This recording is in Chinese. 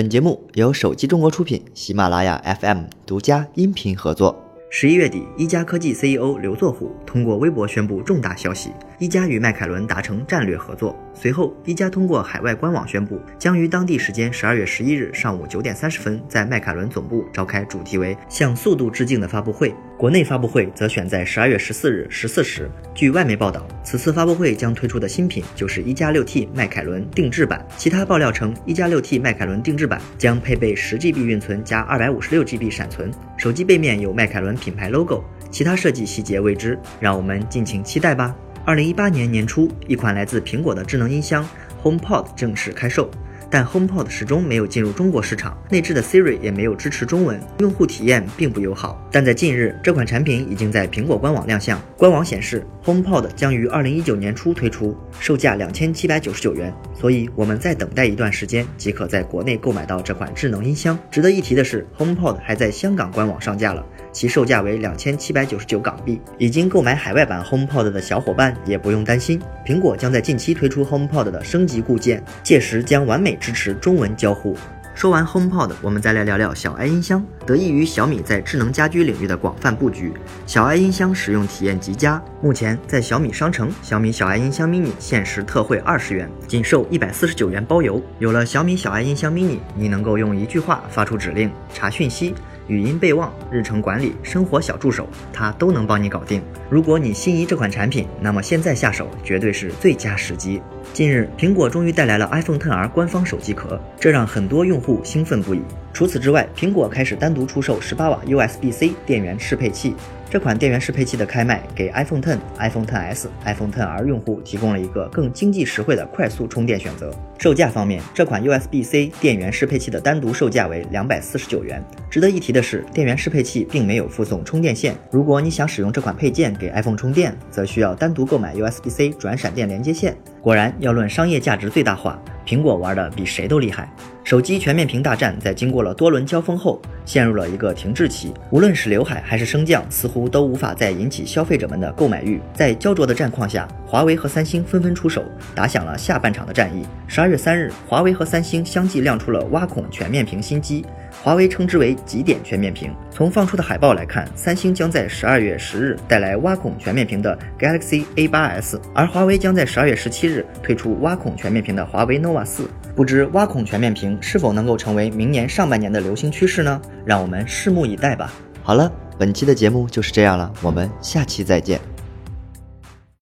本节目由手机中国出品，喜马拉雅 FM 独家音频合作。十一月底，一加科技 CEO 刘作虎通过微博宣布重大消息：一加与迈凯伦达成战略合作。随后，一加通过海外官网宣布，将于当地时间十二月十一日上午九点三十分，在迈凯伦总部召开主题为“向速度致敬”的发布会。国内发布会则选在十二月十四日十四时。据外媒报道，此次发布会将推出的新品就是一加六 T 迈凯伦定制版。其他爆料称，一加六 T 迈凯伦定制版将配备十 GB 运存加二百五十六 GB 闪存，手机背面有迈凯伦品牌 logo，其他设计细节未知，让我们敬请期待吧。二零一八年年初，一款来自苹果的智能音箱 HomePod 正式开售。但 HomePod 始终没有进入中国市场，内置的 Siri 也没有支持中文，用户体验并不友好。但在近日，这款产品已经在苹果官网亮相。官网显示，HomePod 将于二零一九年初推出，售价两千七百九十九元。所以我们再等待一段时间，即可在国内购买到这款智能音箱。值得一提的是，HomePod 还在香港官网上架了，其售价为两千七百九十九港币。已经购买海外版 HomePod 的小伙伴也不用担心，苹果将在近期推出 HomePod 的升级固件，届时将完美。支持中文交互。说完 HomePod，我们再来聊聊小爱音箱。得益于小米在智能家居领域的广泛布局，小爱音箱使用体验极佳。目前在小米商城，小米小爱音箱 mini 限时特惠二十元，仅售一百四十九元包邮。有了小米小爱音箱 mini，你能够用一句话发出指令、查讯息。语音备忘、日程管理、生活小助手，它都能帮你搞定。如果你心仪这款产品，那么现在下手绝对是最佳时机。近日，苹果终于带来了 iPhone XR 官方手机壳，这让很多用户兴奋不已。除此之外，苹果开始单独出售18瓦 USB-C 电源适配器。这款电源适配器的开卖，给 iPhone X、iPhone XS、iPhone XR 用户提供了一个更经济实惠的快速充电选择。售价方面，这款 USB-C 电源适配器的单独售价为两百四十九元。值得一提的是，电源适配器并没有附送充电线。如果你想使用这款配件给 iPhone 充电，则需要单独购买 USB-C 转闪电连接线。果然，要论商业价值最大化。苹果玩的比谁都厉害，手机全面屏大战在经过了多轮交锋后，陷入了一个停滞期。无论是刘海还是升降，似乎都无法再引起消费者们的购买欲。在焦灼的战况下，华为和三星纷纷出手，打响了下半场的战役。十二月三日，华为和三星相继亮出了挖孔全面屏新机。华为称之为极点全面屏。从放出的海报来看，三星将在十二月十日带来挖孔全面屏的 Galaxy A8s，而华为将在十二月十七日推出挖孔全面屏的华为 nova 四。不知挖孔全面屏是否能够成为明年上半年的流行趋势呢？让我们拭目以待吧。好了，本期的节目就是这样了，我们下期再见。